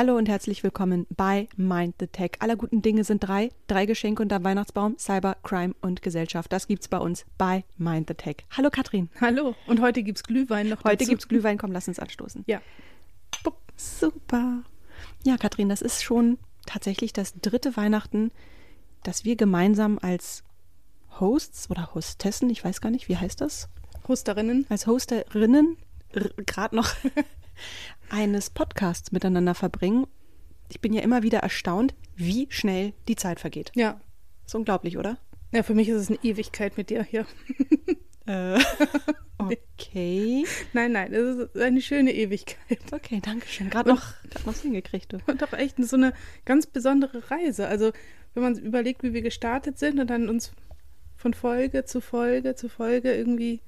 Hallo und herzlich willkommen bei Mind the Tech. Aller guten Dinge sind drei. Drei Geschenke unter Weihnachtsbaum, Cyber, Crime und Gesellschaft. Das gibt's bei uns bei Mind the Tech. Hallo Katrin. Hallo. Und heute gibt's Glühwein noch Heute dazu. gibt's Glühwein. Komm, lass uns anstoßen. Ja. Bup. Super. Ja, Katrin, das ist schon tatsächlich das dritte Weihnachten, das wir gemeinsam als Hosts oder Hostessen, ich weiß gar nicht, wie heißt das? Hosterinnen. als Hosterinnen gerade noch eines Podcasts miteinander verbringen. Ich bin ja immer wieder erstaunt, wie schnell die Zeit vergeht. Ja. Ist unglaublich, oder? Ja, für mich ist es eine Ewigkeit mit dir hier. Äh, okay. Nein, nein, es ist eine schöne Ewigkeit. Okay, danke schön. Gerade noch, grad noch hingekriegt, du. Und doch echt so eine ganz besondere Reise. Also, wenn man überlegt, wie wir gestartet sind und dann uns von Folge zu Folge zu Folge irgendwie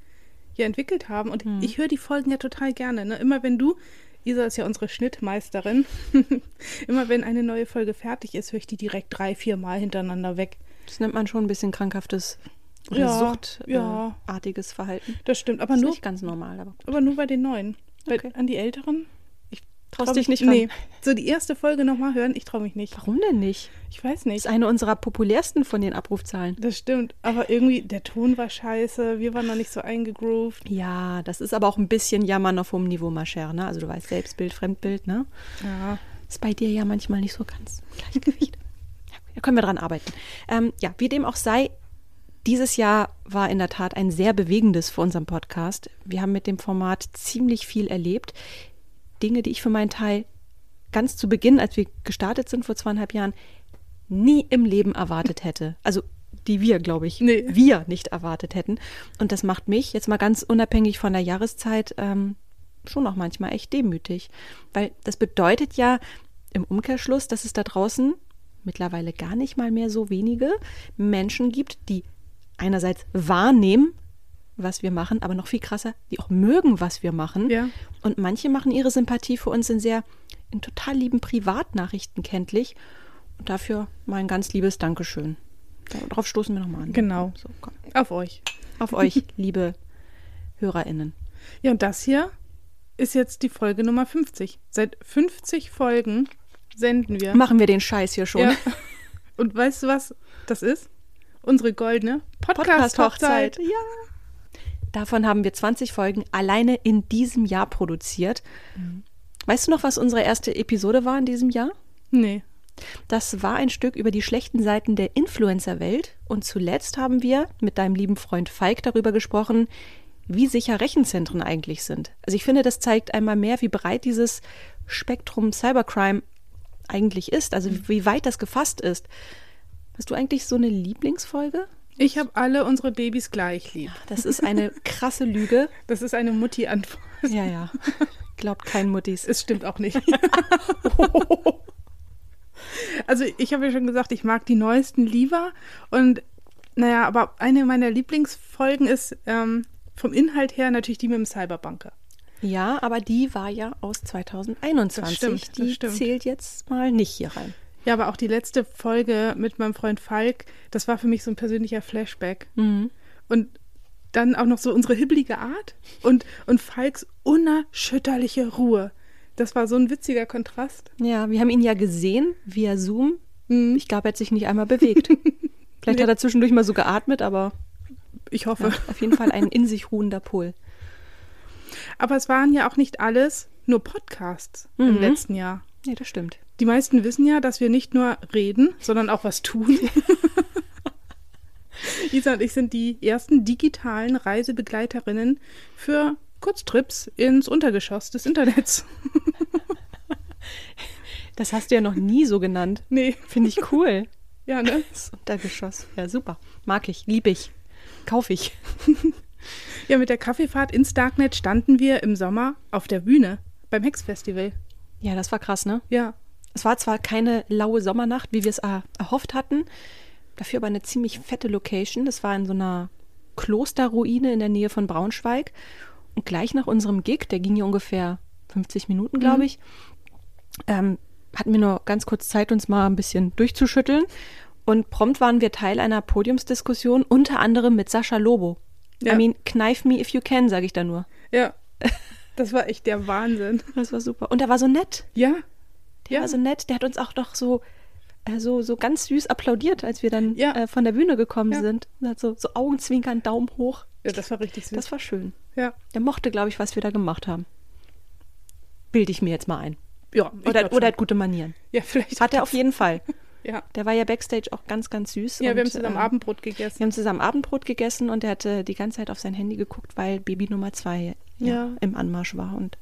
hier entwickelt haben. Und ich höre die Folgen ja total gerne. Ne? Immer wenn du, Isa ist ja unsere Schnittmeisterin, immer wenn eine neue Folge fertig ist, höre ich die direkt drei, vier Mal hintereinander weg. Das nennt man schon ein bisschen krankhaftes oder Ja, suchtartiges ja. Verhalten. Das stimmt, aber ist nur, nicht ganz normal, aber aber nur bei den neuen. Bei, Okay. An die Älteren? Traust trau dich mich- nicht ran. Nee. So die erste Folge nochmal hören, ich traue mich nicht. Warum denn nicht? Ich weiß Das nicht. ist eine unserer populärsten von den Abrufzahlen. Das stimmt. Aber irgendwie, der Ton war scheiße, wir waren noch nicht so eingegroovt. Ja, das ist aber auch ein bisschen Jammern auf hohem Niveau, Mascher, ne? Also du weißt, Selbstbild, Fremdbild, ne? Ja. Ist bei dir ja manchmal nicht so ganz Gleichgewicht. ja, da können wir dran arbeiten. Ähm, ja, wie dem auch sei, dieses Jahr war in der Tat ein sehr bewegendes für unseren Podcast. Wir haben mit dem Format ziemlich viel erlebt. Dinge, die ich für meinen Teil ganz zu Beginn, als wir gestartet sind vor zweieinhalb Jahren, nie im Leben erwartet hätte. Also die wir, glaube ich, Nee. wir nicht erwartet hätten. Und das macht mich jetzt mal ganz unabhängig von der Jahreszeit ähm, schon auch manchmal echt demütig. Weil das bedeutet ja im Umkehrschluss, dass es da draußen mittlerweile gar nicht mal mehr so wenige Menschen gibt, die einerseits wahrnehmen, was wir machen, aber noch viel krasser, die auch mögen, was wir machen. Ja. Und manche machen ihre Sympathie für uns in sehr, in total lieben Privatnachrichten kenntlich. Und dafür mal ein ganz liebes Dankeschön. Darauf stoßen wir nochmal an. Genau. So. Auf euch. Auf euch, liebe HörerInnen. Ja, und das hier ist jetzt die Folge Nummer 50. Seit 50 Folgen senden wir. Machen wir den Scheiß hier schon. Ja. Und weißt du, was das ist? Unsere goldene Podcast-Hochzeit. Ja. Davon haben wir 20 Folgen alleine in diesem Jahr produziert. Weißt du noch, was unsere erste Episode war in diesem Jahr? Nee. Das war ein Stück über die schlechten Seiten der Influencer-Welt. Und zuletzt haben wir mit deinem lieben Freund Falk darüber gesprochen, wie sicher Rechenzentren eigentlich sind. Also ich finde, das zeigt einmal mehr, wie breit dieses Spektrum Cybercrime eigentlich ist, also wie weit das gefasst ist. Hast du eigentlich so eine Lieblingsfolge? Ich habe alle unsere Babys gleich lieb. Das ist eine krasse Lüge. Das ist eine Mutti-Antwort. Ja, ja. Glaubt kein Muttis. Es stimmt auch nicht. also ich habe ja schon gesagt, ich mag die neuesten lieber. Und naja, aber eine meiner Lieblingsfolgen ist ähm, vom Inhalt her natürlich die mit dem Cyberbanker. Ja, aber die war ja aus 2021. Das stimmt, das die stimmt. zählt jetzt mal nicht hier rein. Ja, aber auch die letzte Folge mit meinem Freund Falk, das war für mich so ein persönlicher Flashback. Und dann auch noch so unsere hibbelige Art und, und Falks unerschütterliche Ruhe. Das war so ein witziger Kontrast. Ja, wir haben ihn ja gesehen via Zoom. Mhm. Ich glaube, er hat sich nicht einmal bewegt. Vielleicht hat er zwischendurch mal so geatmet, aber Ich ja, hoffe. auf jeden Fall ein in sich ruhender Pol. Aber es waren ja auch nicht alles nur Podcasts im Mhm. letzten Jahr. Ja, das stimmt. Die meisten wissen ja, dass wir nicht nur reden, sondern auch was tun. Isa und ich sind die ersten digitalen Reisebegleiterinnen für Kurztrips ins Untergeschoss des Internets. Das hast du ja noch nie so genannt. Nee, Finde ich cool. ja, ne? Das Untergeschoss. Ja, super. Mag ich, lieb ich, kauf ich. Ja, mit der Kaffeefahrt ins Darknet standen wir im Sommer auf der Bühne beim Hex-Festival. Ja, das war krass, ne? Ja, Es war zwar keine laue Sommernacht, wie wir es er erhofft hatten, dafür aber eine ziemlich fette Location. Das war in so einer Klosterruine in der Nähe von Braunschweig. Und gleich nach unserem Gig, der ging ja ungefähr 50 Minuten, glaube ich, ähm, hatten wir nur ganz kurz Zeit, uns mal ein bisschen durchzuschütteln. Und prompt waren wir Teil einer Podiumsdiskussion, unter anderem mit Sascha Lobo. Ja. I mean, knife me if you can, sage ich da nur. ja. Das war echt der Wahnsinn. Das war super. Und er war so nett. Ja, Der Ja. war so nett. Der hat uns auch noch so, äh, so, so ganz süß applaudiert, als wir dann Ja. äh, von der Bühne gekommen Ja. sind. Und hat so, so Augenzwinkern, Daumen hoch. Ja, das war richtig süß. Das war schön. ja. Der mochte, glaube ich, was wir da gemacht haben. Bilde ich mir jetzt mal ein. Ja, Oder, oder hat gute Manieren. Ja, vielleicht. Hat er auf jeden Fall. Ja, Der war ja backstage auch ganz, ganz süß. ja und, wir haben zusammen äh, Abendbrot Wir gegessen. haben zusammen Abendbrot gegessen und er hatte die ganze Zeit auf sein Handy geguckt, weil Baby Nummer zwei ja, Ja. im Anmarsch war. Und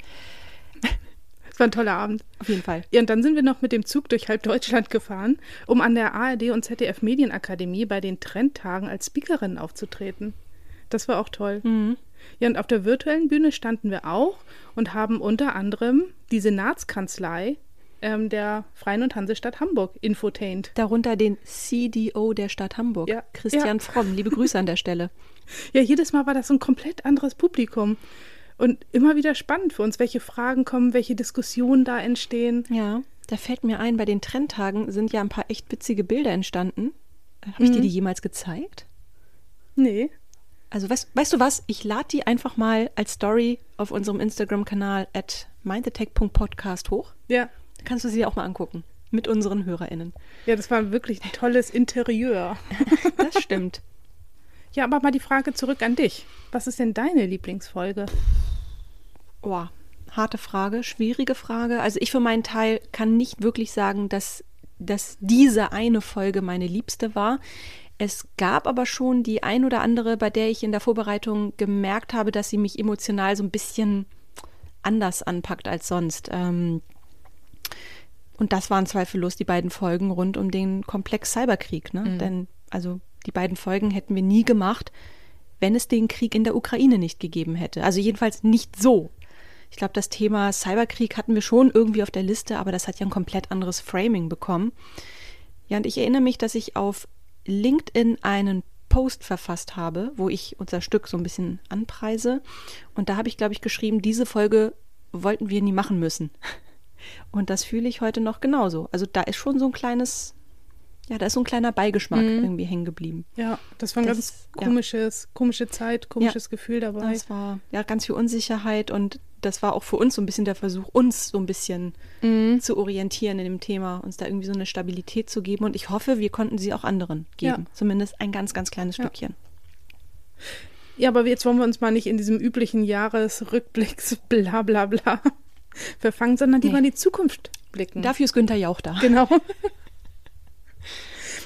Es war ein toller Abend. auf jeden Fall. Ja, und dann sind wir noch mit dem Zug durch halb Deutschland gefahren, um an der ARD und ZDF Medienakademie bei den Trendtagen als Speakerin aufzutreten. Das war auch toll. Mhm. Ja, und auf der virtuellen Bühne standen wir auch und haben unter anderem die Senatskanzlei ähm, der Freien und Hansestadt Hamburg infotained. Darunter den CDO der Stadt Hamburg, Ja. Christian Ja. Fromm. Liebe Grüße an der Stelle. Ja, jedes Mal war das so ein komplett anderes Publikum. Und immer wieder spannend für uns, welche Fragen kommen, welche Diskussionen da entstehen. Ja, da fällt mir ein, bei den Trendtagen sind ja ein paar echt witzige Bilder entstanden. Habe ich dir die jemals gezeigt? Nee. Also weißt, weißt du was? Ich lade die einfach mal als Story auf unserem Instagram-Kanal at mindthetech.podcast hoch. Ja. Kannst du sie auch mal angucken. Mit unseren HörerInnen. Ja, das war wirklich ein tolles Interieur. Das stimmt. Ja, aber mal die Frage zurück an dich. Was ist denn deine Lieblingsfolge? Oh, harte Frage, schwierige Frage. Also ich für meinen Teil kann nicht wirklich sagen, dass, dass diese eine Folge meine liebste war. Es gab aber schon die ein oder andere, bei der ich in der Vorbereitung gemerkt habe, dass sie mich emotional so ein bisschen anders anpackt als sonst. Ähm, und das waren zweifellos die beiden Folgen rund um den Komplex Cyberkrieg. Ne? Denn also die beiden Folgen hätten wir nie gemacht, wenn es den Krieg in der Ukraine nicht gegeben hätte. Also jedenfalls nicht so. Ich glaube, das Thema Cyberkrieg hatten wir schon irgendwie auf der Liste, aber das hat ja ein komplett anderes Framing bekommen. Ja, und ich erinnere mich, dass ich auf LinkedIn einen Post verfasst habe, wo ich unser Stück so ein bisschen anpreise. Und da habe ich, glaube ich, geschrieben, diese Folge wollten wir nie machen müssen. Und das fühle ich heute noch genauso. Also da ist schon so ein kleines, ja, da ist so ein kleiner Beigeschmack irgendwie hängen geblieben. Ja, das war ein Das- ganz ja. komisches, komische Zeit, komisches Gefühl dabei. Das war ja ganz viel Unsicherheit und das war auch für uns so ein bisschen der Versuch, uns so ein bisschen zu orientieren in dem Thema, uns da irgendwie so eine Stabilität zu geben. Und ich hoffe, wir konnten sie auch anderen geben. Ja. Zumindest ein ganz, ganz kleines Ja. Stückchen. Ja, aber jetzt wollen wir uns mal nicht in diesem üblichen Jahresrückblicks bla bla bla verfangen, sondern lieber Nee. in die Zukunft blicken. Dafür ist Günther Jauch da. Genau.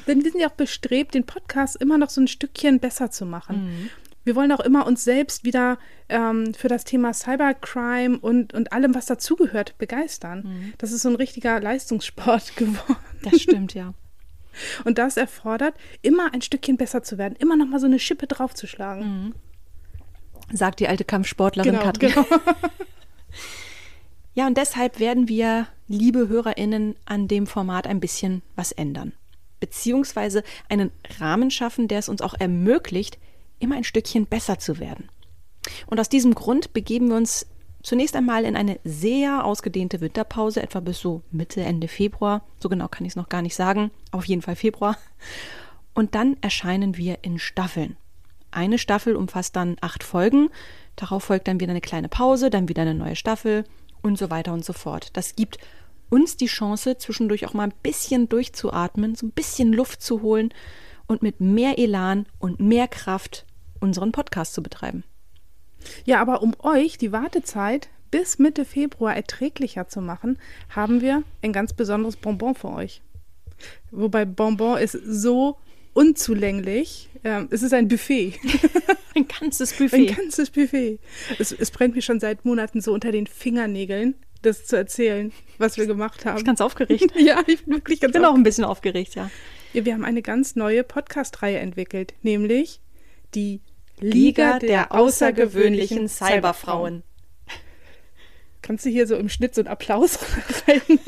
Denn wir sind ja auch bestrebt, den Podcast immer noch so ein Stückchen besser zu machen. Wir wollen auch immer uns selbst wieder ähm, für das Thema Cybercrime und, und allem, was dazugehört, begeistern. Das ist so ein richtiger Leistungssport geworden. Das stimmt, ja. Und das erfordert, immer ein Stückchen besser zu werden, immer noch mal so eine Schippe draufzuschlagen. Sagt die alte Kampfsportlerin Genau, Katrin. genau. Ja, und deshalb werden wir, liebe HörerInnen, an dem Format ein bisschen was ändern. Beziehungsweise einen Rahmen schaffen, der es uns auch ermöglicht, immer ein Stückchen besser zu werden. Und aus diesem Grund begeben wir uns zunächst einmal in eine sehr ausgedehnte Winterpause, etwa bis so Mitte, Ende Februar. So genau kann ich es noch gar nicht sagen. Auf jeden Fall Februar. Und dann erscheinen wir in Staffeln. Eine Staffel umfasst dann acht Folgen. Darauf folgt dann wieder eine kleine Pause, dann wieder eine neue Staffel und so weiter und so fort. Das gibt uns die Chance, zwischendurch auch mal ein bisschen durchzuatmen, so ein bisschen Luft zu holen und mit mehr Elan und mehr Kraft unseren Podcast zu betreiben. Ja, aber um euch die Wartezeit bis Mitte Februar erträglicher zu machen, haben wir ein ganz besonderes Bonbon für euch. Wobei Bonbon ist so unzulänglich. Ähm, es ist ein Buffet. Ein ganzes Ein Buffet. ganzes Buffet. Es, es brennt mir schon seit Monaten so unter den Fingernägeln, das zu erzählen, was wir gemacht Ich haben. bin ganz aufgeregt. ja, ich bin wirklich ganz Ich bin auch ein bisschen aufgeregt, ja. Ja, wir haben eine ganz neue Podcast-Reihe entwickelt, nämlich die Liga der außergewöhnlichen Cyberfrauen. Kannst du hier so im Schnitt so einen Applaus reinmachen?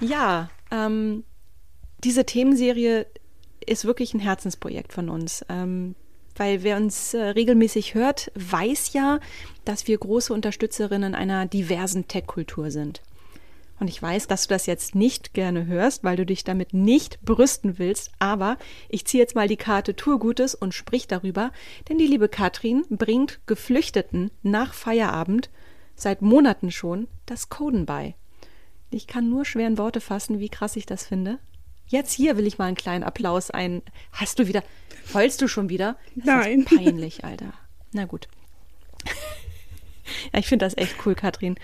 Ja, ähm, diese Themenserie ist wirklich ein Herzensprojekt von uns. Ähm, weil wer uns äh, regelmäßig hört, weiß ja, dass wir große Unterstützerinnen einer diversen Tech-Kultur sind. Und ich weiß, dass du das jetzt nicht gerne hörst, weil du dich damit nicht brüsten willst. Aber ich ziehe jetzt mal die Karte Tourgutes und sprich darüber. Denn die liebe Katrin bringt Geflüchteten nach Feierabend seit Monaten schon das Coden bei. Ich kann nur schwer in Worte fassen, wie krass ich das finde. Jetzt hier will ich mal einen kleinen Applaus ein. Hast du wieder, heulst du schon wieder? Das Nein. Ist peinlich, Alter. Na gut. ja, ich finde das echt cool, Katrin.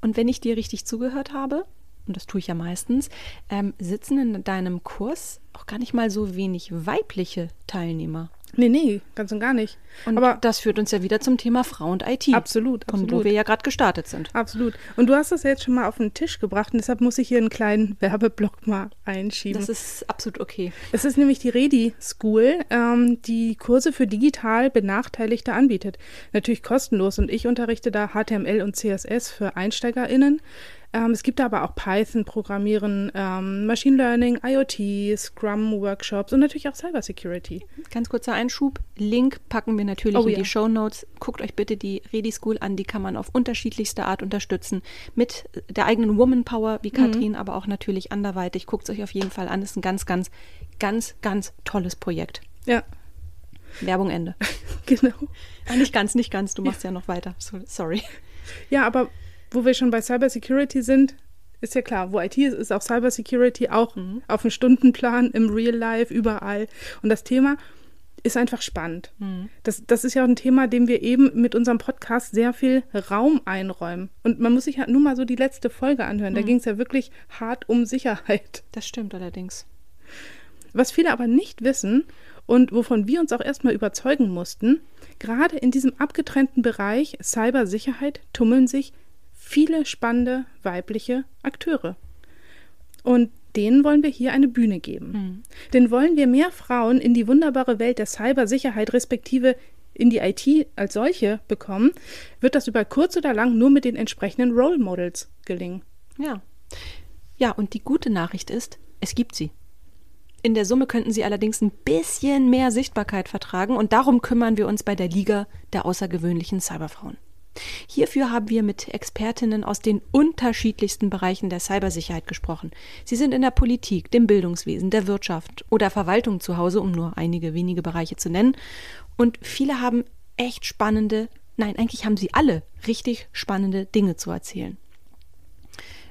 Und wenn ich dir richtig zugehört habe, und das tue ich ja meistens, ähm, sitzen in deinem Kurs auch gar nicht mal so wenig weibliche Teilnehmer. Nee, nee, ganz und gar nicht. Und Aber das führt uns ja wieder zum Thema Frau und IT. Absolut, Von absolut. wo wir ja gerade gestartet sind. Absolut. Und du hast das ja jetzt schon mal auf den Tisch gebracht und deshalb muss ich hier einen kleinen Werbeblock mal einschieben. Das ist absolut okay. Es ist nämlich die Redi School, ähm, die Kurse für digital Benachteiligte anbietet. Natürlich kostenlos und ich unterrichte da HTML und CSS für EinsteigerInnen. Ähm, es gibt aber auch Python, Programmieren, ähm, Machine Learning, IoT, Scrum Workshops und natürlich auch Cybersecurity. Ganz kurzer Einschub. Link packen wir natürlich Oh in ja. die Show Notes. Guckt euch bitte die Redi School an. Die kann man auf unterschiedlichste Art unterstützen. Mit der eigenen Woman Power, wie Katrin, aber auch natürlich anderweitig. Guckt es euch auf jeden Fall an. Das ist ein ganz, ganz, ganz, ganz tolles Projekt. Ja, Werbung Ende. genau. Ah, nicht ganz, nicht ganz. Du machst ja noch weiter. So, sorry. Ja, aber wo wir schon bei Cybersecurity sind, ist ja klar, wo IT ist, ist auch Cybersecurity auch auf dem Stundenplan, im Real Life, überall. Und das Thema ist einfach spannend. Das, das ist ja auch ein Thema, dem wir eben mit unserem Podcast sehr viel Raum einräumen. Und man muss sich halt nur mal so die letzte Folge anhören. Da ging es ja wirklich hart um Sicherheit. Das stimmt allerdings. Was viele aber nicht wissen und wovon wir uns auch erstmal überzeugen mussten, gerade in diesem abgetrennten Bereich Cybersicherheit tummeln sich viele spannende weibliche Akteure. Und denen wollen wir hier eine Bühne geben. Denn wollen wir mehr Frauen in die wunderbare Welt der Cybersicherheit respektive in die IT als solche bekommen, wird das über kurz oder lang nur mit den entsprechenden Role Models gelingen. Ja. Ja, und die gute Nachricht ist, es gibt sie. In der Summe könnten sie allerdings ein bisschen mehr Sichtbarkeit vertragen und darum kümmern wir uns bei der Liga der außergewöhnlichen Cyberfrauen. Hierfür haben wir mit Expertinnen aus den unterschiedlichsten Bereichen der Cybersicherheit gesprochen. Sie sind in der Politik, dem Bildungswesen, der Wirtschaft oder Verwaltung zu Hause, um nur einige wenige Bereiche zu nennen. Und viele haben echt spannende, nein, eigentlich haben sie alle richtig spannende Dinge zu erzählen.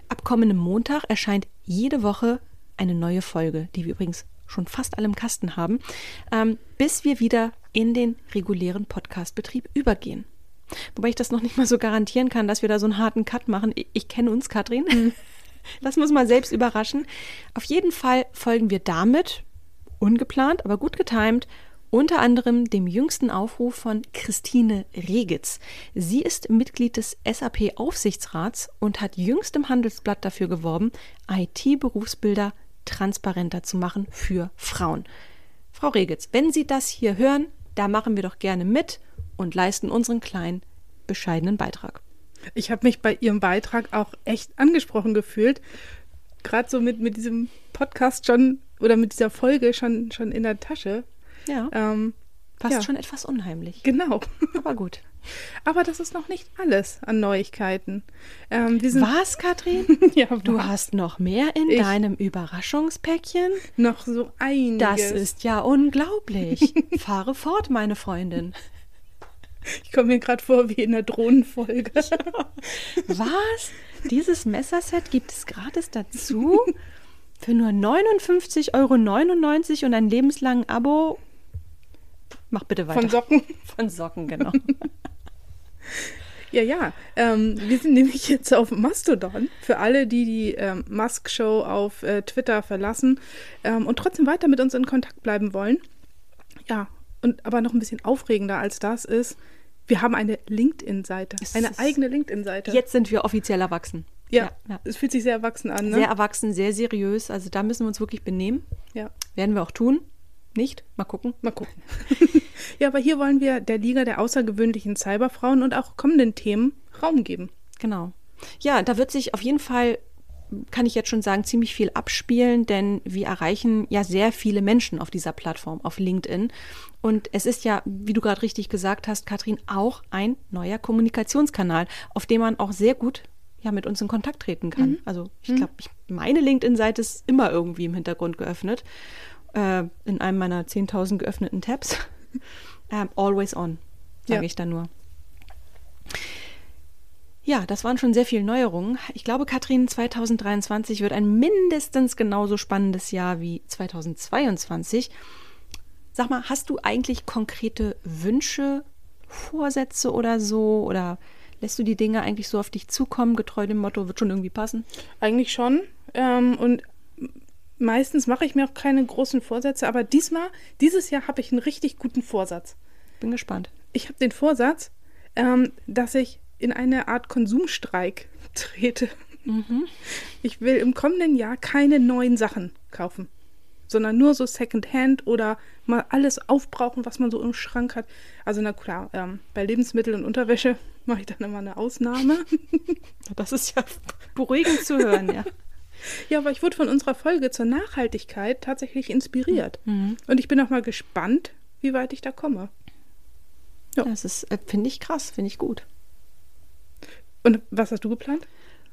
Ab kommendem Montag erscheint jede Woche eine neue Folge, die wir übrigens schon fast alle im Kasten haben, ähm, bis wir wieder in den regulären Podcastbetrieb übergehen. Wobei ich das noch nicht mal so garantieren kann, dass wir da so einen harten Cut machen. Ich, ich kenne uns, Katrin. Lass uns mal selbst überraschen. Auf jeden Fall folgen wir damit, ungeplant, aber gut getimt, unter anderem dem jüngsten Aufruf von Christine Regitz. Sie ist Mitglied des SAP-Aufsichtsrats und hat jüngst im Handelsblatt dafür geworben, IT-Berufsbilder transparenter zu machen für Frauen. Frau Regitz, wenn Sie das hier hören, da machen wir doch gerne mit und leisten unseren kleinen, bescheidenen Beitrag. Ich habe mich bei Ihrem Beitrag auch echt angesprochen gefühlt. Gerade so mit, mit diesem Podcast schon oder mit dieser Folge schon, schon in der Tasche. Ja, Ähm, fast ja. schon etwas unheimlich. genau. Aber gut. Aber das ist noch nicht alles an Neuigkeiten. Ähm, Was, Katrin? ja, Du hast noch mehr in Ich- deinem Überraschungspäckchen? noch so einiges. Das ist ja unglaublich. Fahre fort, meine Freundin. Ich komme mir gerade vor wie in der Drohnenfolge. Was? Dieses Messerset gibt es gratis dazu? Für nur 59,99 Euro und ein lebenslangen Abo? Mach bitte weiter. Von Socken. Von Socken, genau. Ja, ja. Ähm, wir sind nämlich jetzt auf Mastodon. Für alle, die die ähm, Musk-Show auf äh, Twitter verlassen ähm, und trotzdem weiter mit uns in Kontakt bleiben wollen. Ja, und aber noch ein bisschen aufregender als das ist, wir haben eine LinkedIn-Seite. Eine eigene LinkedIn-Seite. Jetzt sind wir offiziell erwachsen. Ja, ja. es fühlt sich sehr erwachsen an. Ne? Sehr erwachsen, sehr seriös. Also da müssen wir uns wirklich benehmen. ja. Werden wir auch tun. Nicht? Mal gucken. Mal gucken. ja, aber hier wollen wir der Liga der außergewöhnlichen Cyberfrauen und auch kommenden Themen Raum geben. Genau. Ja, da wird sich auf jeden Fall, kann ich jetzt schon sagen, ziemlich viel abspielen, denn wir erreichen ja sehr viele Menschen auf dieser Plattform, auf LinkedIn. Und es ist ja, wie du gerade richtig gesagt hast, Katrin, auch ein neuer Kommunikationskanal, auf dem man auch sehr gut ja, mit uns in Kontakt treten kann. Also ich glaube, ich, meine LinkedIn-Seite ist immer irgendwie im Hintergrund geöffnet. Äh, in einem meiner 10.000 geöffneten Tabs. ähm, always on, sage Ja. ich dann nur. Ja, das waren schon sehr viele Neuerungen. Ich glaube, Katrin, 2023 wird ein mindestens genauso spannendes Jahr wie 2022. Sag mal, hast du eigentlich konkrete Wünsche, Vorsätze oder so? Oder lässt du die Dinge eigentlich so auf dich zukommen, getreu dem Motto, wird schon irgendwie passen? Eigentlich schon. Ähm, und meistens mache ich mir auch keine großen Vorsätze, aber diesmal, dieses Jahr habe ich einen richtig guten Vorsatz. Bin gespannt. Ich habe den Vorsatz, ähm, dass ich in eine Art Konsumstreik trete. Ich will im kommenden Jahr keine neuen Sachen kaufen, sondern nur so Secondhand oder mal alles aufbrauchen, was man so im Schrank hat. Also na klar, ähm, bei Lebensmitteln und Unterwäsche mache ich dann immer eine Ausnahme. Das ist ja beruhigend zu hören, ja. Ja, aber ich wurde von unserer Folge zur Nachhaltigkeit tatsächlich inspiriert. Und ich bin auch mal gespannt, wie weit ich da komme. Ja. Das ist, äh, finde ich krass, finde ich gut. Und was hast du geplant?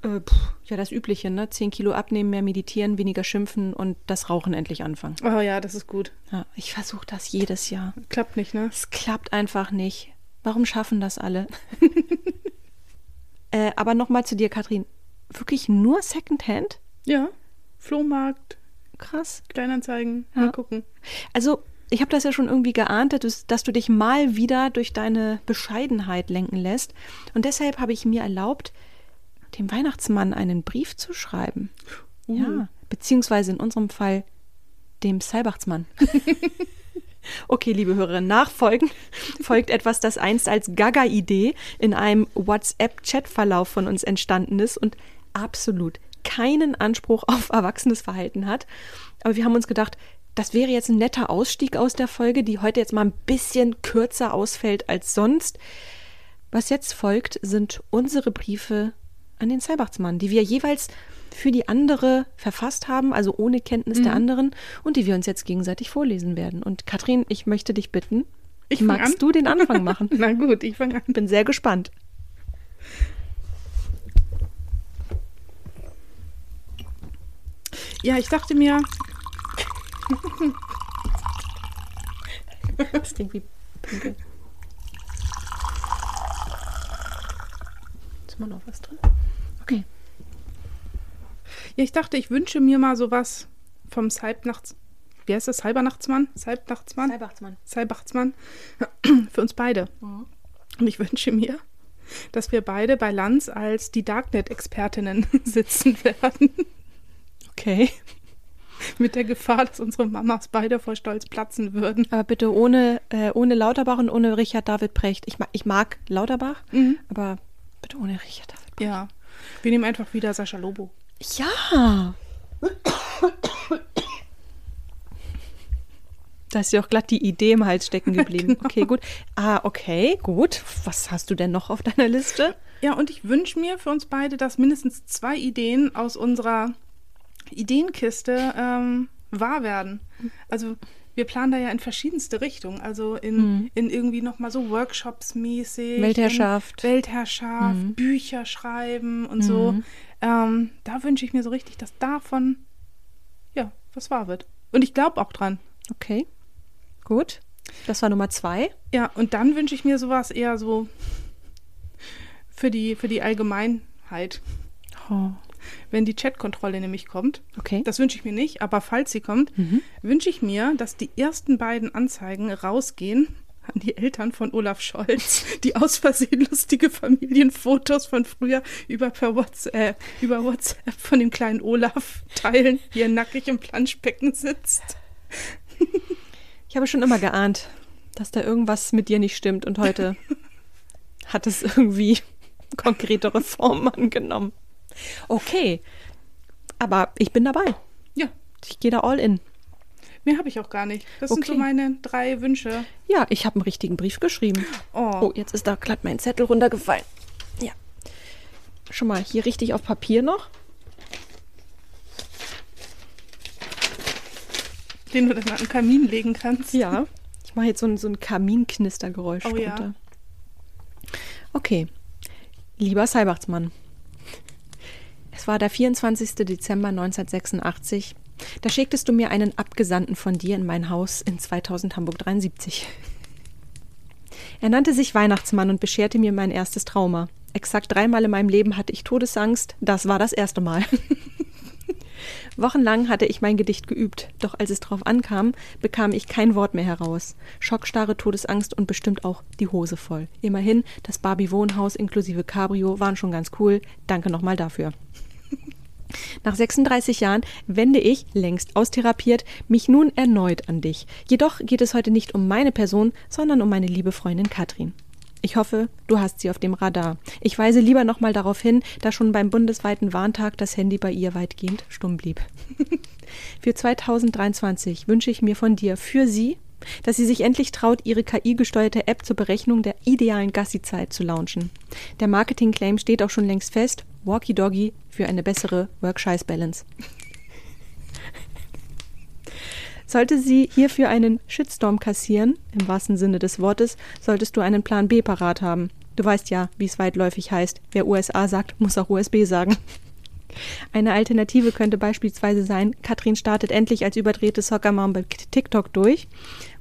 Äh, puh, ja, das Übliche, ne? 10 Kilo abnehmen, mehr meditieren, weniger schimpfen und das Rauchen endlich anfangen. Oh ja, das ist gut. Ja, ich versuche das jedes Jahr. Klappt nicht, ne? Es klappt einfach nicht. Warum schaffen das alle? äh, aber nochmal zu dir, Katrin. Wirklich nur Secondhand? Ja. Flohmarkt, Krass. Kleinanzeigen, Ja. mal gucken. Also, ich habe das ja schon irgendwie geahnt, dass, dass du dich mal wieder durch deine Bescheidenheit lenken lässt. Und deshalb habe ich mir erlaubt, dem Weihnachtsmann einen Brief zu schreiben. Uh. Ja, beziehungsweise in unserem Fall dem Seibachtsmann. okay, liebe Hörerinnen, nachfolgend folgt etwas, das einst als Gaga-Idee in einem WhatsApp-Chat-Verlauf von uns entstanden ist und absolut keinen Anspruch auf erwachsenes Verhalten hat. Aber wir haben uns gedacht, das wäre jetzt ein netter Ausstieg aus der Folge, die heute jetzt mal ein bisschen kürzer ausfällt als sonst. Was jetzt folgt, sind unsere Briefe an den Seibachtsmann, die wir jeweils für die andere verfasst haben, also ohne Kenntnis der anderen, und die wir uns jetzt gegenseitig vorlesen werden. Und Katrin, ich möchte dich bitten, Ich magst an? du den Anfang machen? Na gut, ich fange an. Bin sehr gespannt. Ja, ich dachte mir, Das klingt wie Pinkel. Ist immer noch was drin? Okay. ja, ich dachte, ich wünsche mir mal sowas vom Seibnachts... Wie heißt das? Cybernachtsmann? Seibnachtsmann? Seibachtsmann. Seibachtsmann. Für uns beide. Und ich wünsche mir, dass wir beide bei Lanz als die Darknet-Expertinnen sitzen werden. Okay. Mit der Gefahr, dass unsere Mamas beide vor Stolz platzen würden. Aber bitte ohne, äh, ohne Lauterbach und ohne Richard David Precht. Ich, ma ich mag Lauterbach, aber bitte ohne Richard David Precht. Ja. Wir nehmen einfach wieder Sascha Lobo. Ja. Da ist ja auch glatt die Idee im Hals stecken geblieben. Okay, gut. Ah, okay, gut. Was hast du denn noch auf deiner Liste? Ja, und ich wünsche mir für uns beide, dass mindestens zwei Ideen aus unserer Ideenkiste ähm, wahr werden. Also wir planen da ja in verschiedenste Richtungen. Also in, in irgendwie nochmal so Workshops mäßig. Weltherrschaft. Weltherrschaft, Bücher schreiben und so. Ähm, da wünsche ich mir so richtig, dass davon, ja, was wahr wird. Und ich glaube auch dran. Okay, gut. Das war Nummer zwei. Ja, und dann wünsche ich mir sowas eher so für die, für die Allgemeinheit. Oh. Wenn die Chatkontrolle nämlich kommt, Okay. das wünsche ich mir nicht, aber falls sie kommt, wünsche ich mir, dass die ersten beiden Anzeigen rausgehen an die Eltern von Olaf Scholz, die aus Versehen lustige Familienfotos von früher über, per WhatsApp, über WhatsApp von dem kleinen Olaf teilen, wie er nackig im Planschbecken sitzt. Ich habe schon immer geahnt, dass da irgendwas mit dir nicht stimmt und heute hat es irgendwie konkretere Formen angenommen. Okay, aber ich bin dabei. Ja, Ich gehe da all in. mehr habe ich auch gar nicht. Das sind Okay. so meine drei Wünsche. Ja, ich habe einen richtigen Brief geschrieben. Oh, Oh, jetzt ist da glatt mein Zettel runtergefallen. Ja. Schon mal hier richtig auf Papier noch. den du dann an den Kamin legen kannst. Ja. Ich mache jetzt so ein, so ein Kaminknistergeräusch Oh ja. drunter. Okay. Lieber Seibachtsmann, Es war der 24. Dezember 1986. Da schicktest du mir einen Abgesandten von dir in mein Haus in 2000 Hamburg 73. Er nannte sich Weihnachtsmann und bescherte mir mein erstes Trauma. Exakt dreimal in meinem Leben hatte ich Todesangst. Das war das erste Mal. Wochenlang hatte ich mein Gedicht geübt, doch als es drauf ankam, bekam ich kein Wort mehr heraus. Schockstarre, Todesangst und bestimmt auch die Hose voll. Immerhin, das Barbie-Wohnhaus inklusive Cabrio waren schon ganz cool. Danke nochmal dafür. Nach 36 Jahren wende ich, längst austherapiert, mich nun erneut an dich. Jedoch geht es heute nicht um meine Person, sondern um meine liebe Freundin Katrin. Ich hoffe, du hast sie auf dem Radar. Ich weise lieber nochmal darauf hin, da schon beim bundesweiten Warntag das Handy bei ihr weitgehend stumm blieb. für 2023 wünsche ich mir von dir für sie, dass sie sich endlich traut, ihre KI-gesteuerte App zur Berechnung der idealen Gassi-Zeit zu launchen. Der Marketing-Claim steht auch schon längst fest: Walkie Doggy für eine bessere Work-Scheiß-Balance. Sollte sie hierfür einen Shitstorm kassieren, im wahrsten Sinne des Wortes, solltest du einen Plan B parat haben. Du weißt ja, wie es weitläufig heißt. Wer USA sagt, muss auch USB sagen. Eine Alternative könnte beispielsweise sein, Katrin startet endlich als überdrehte Soccermom bei TikTok durch,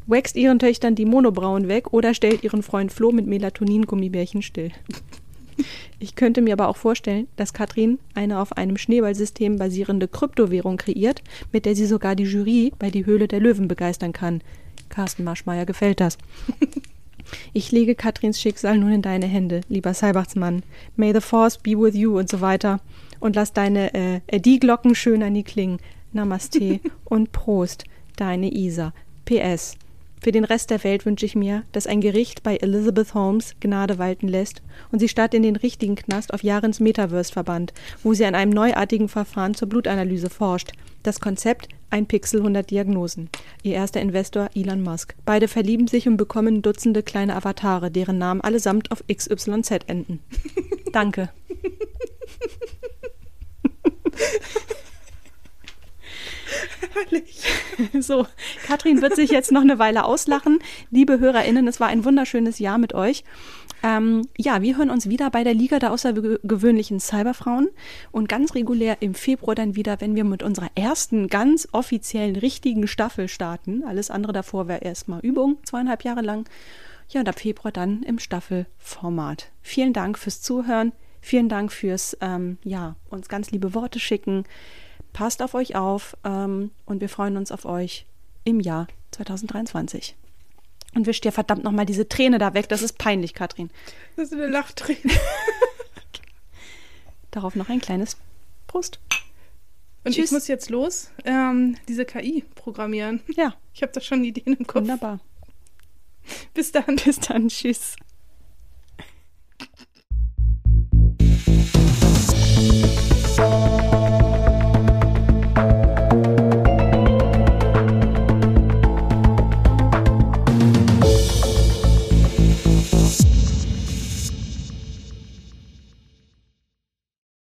wächst ihren Töchtern die Monobrauen weg oder stellt ihren Freund Flo mit Melatonin-Gummibärchen still. Ich könnte mir aber auch vorstellen, dass Katrin eine auf einem Schneeballsystem basierende Kryptowährung kreiert, mit der sie sogar die Jury bei Die Höhle der Löwen begeistern kann. Carsten Marschmeier gefällt das. Ich lege Katrins Schicksal nun in deine Hände, lieber Seibachtsmann. May the Force be with you und so weiter. Und lass deine äh, die-Glocken schön an die klingen. Namaste und Prost, deine Isa. PS. Für den Rest der Welt wünsche ich mir, dass ein Gericht bei Elizabeth Holmes Gnade walten lässt und sie statt in den richtigen Knast auf Jahre ins Metaverse verbannt, wo sie an einem neuartigen Verfahren zur Blutanalyse forscht. Das Konzept ein Pixel 100 Diagnosen. Ihr erster Investor Elon Musk. Beide verlieben sich und bekommen Dutzende kleine Avatare, deren Namen allesamt auf XYZ enden. Danke. Herrlich. So, Katrin wird sich jetzt noch eine Weile auslachen. Liebe HörerInnen, es war ein wunderschönes Jahr mit euch. Ähm, ja, wir hören uns wieder bei der Liga der außergewöhnlichen Cyberfrauen und ganz regulär im Februar dann wieder, wenn wir mit unserer ersten ganz offiziellen richtigen Staffel starten. Alles andere davor wäre erstmal Übung, zweieinhalb Jahre lang. Ja, und ab Februar dann im Staffelformat. Vielen Dank fürs Zuhören. Vielen Dank fürs, ähm, ja, uns ganz liebe Worte schicken. Passt auf euch auf ähm, und wir freuen uns auf euch im Jahr 2023. Und wischt dir verdammt nochmal diese Träne da weg. Das ist peinlich, Katrin. Das ist eine Lachträne. Darauf noch ein kleines Prost. Und Tschüss. ich muss jetzt los, ähm, diese KI programmieren. Ja. Ich habe da schon Ideen im Kopf. Wunderbar. Bis dann. Bis dann. Tschüss.